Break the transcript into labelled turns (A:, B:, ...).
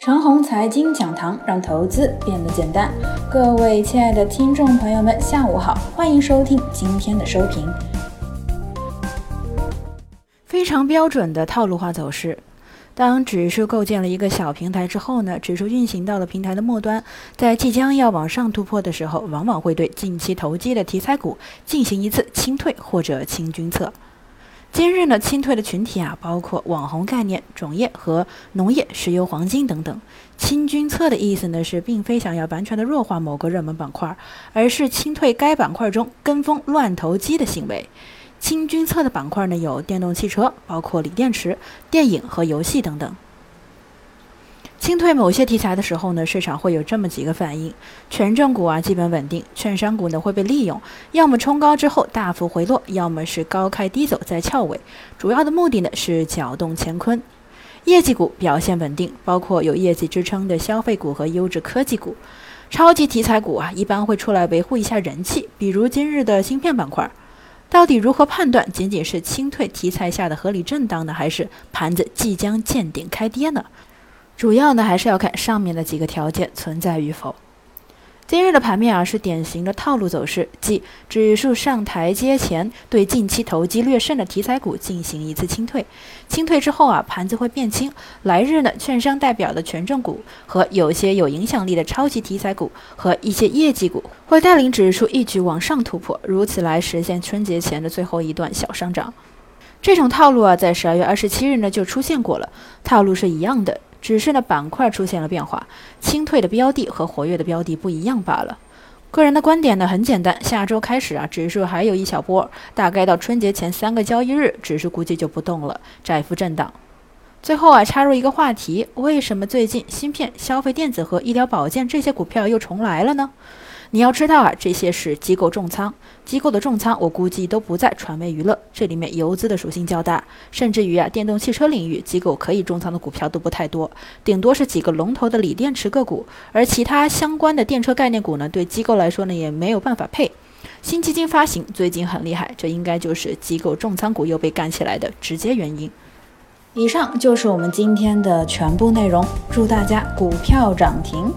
A: 长虹财经讲堂让投资变得简单。各位亲爱的听众朋友们，下午好，欢迎收听今天的收评。非常标准的套路化走势。当指数构建了一个小平台之后呢，指数运行到了平台的末端，在即将要往上突破的时候，往往会对近期投机的题材股进行一次清退或者清军策。今日呢，清退的群体啊，包括网红概念、种业和农业、石油、黄金等等。清军策的意思呢，是并非想要完全的弱化某个热门板块，而是清退该板块中跟风乱投机的行为。清军策的板块呢，有电动汽车，包括锂电池、电影和游戏等等。清退某些题材的时候呢，市场会有这么几个反应：权重股啊基本稳定，券商股呢会被利用，要么冲高之后大幅回落，要么是高开低走再翘尾，主要的目的呢是搅动乾坤。业绩股表现稳定，包括有业绩支撑的消费股和优质科技股。超级题材股啊一般会出来维护一下人气，比如今日的芯片板块。到底如何判断仅仅是清退题材下的合理震荡呢，还是盘子即将见顶开跌呢？主要呢还是要看上面的几个条件存在与否。今日的盘面啊是典型的套路走势，即指数上台阶前对近期投机略胜的题材股进行一次清退，清退之后啊盘子会变轻。来日呢券商代表的权重股和有些有影响力的超级题材股和一些业绩股会带领指数一举往上突破，如此来实现春节前的最后一段小上涨。这种套路啊在十二月二十七日呢就出现过了，套路是一样的。只是呢，板块出现了变化，清退的标的和活跃的标的不一样罢了。个人的观点呢很简单，下周开始啊，指数还有一小波，大概到春节前三个交易日，指数估计就不动了，窄幅震荡。最后啊，插入一个话题：为什么最近芯片、消费电子和医疗保健这些股票又重来了呢？你要知道啊，这些是机构重仓，机构的重仓，我估计都不在传媒娱乐，这里面游资的属性较大，甚至于啊，电动汽车领域机构可以重仓的股票都不太多，顶多是几个龙头的锂电池个股，而其他相关的电车概念股呢，对机构来说呢，也没有办法配。新基金发行最近很厉害，这应该就是机构重仓股又被干起来的直接原因。以上就是我们今天的全部内容，祝大家股票涨停。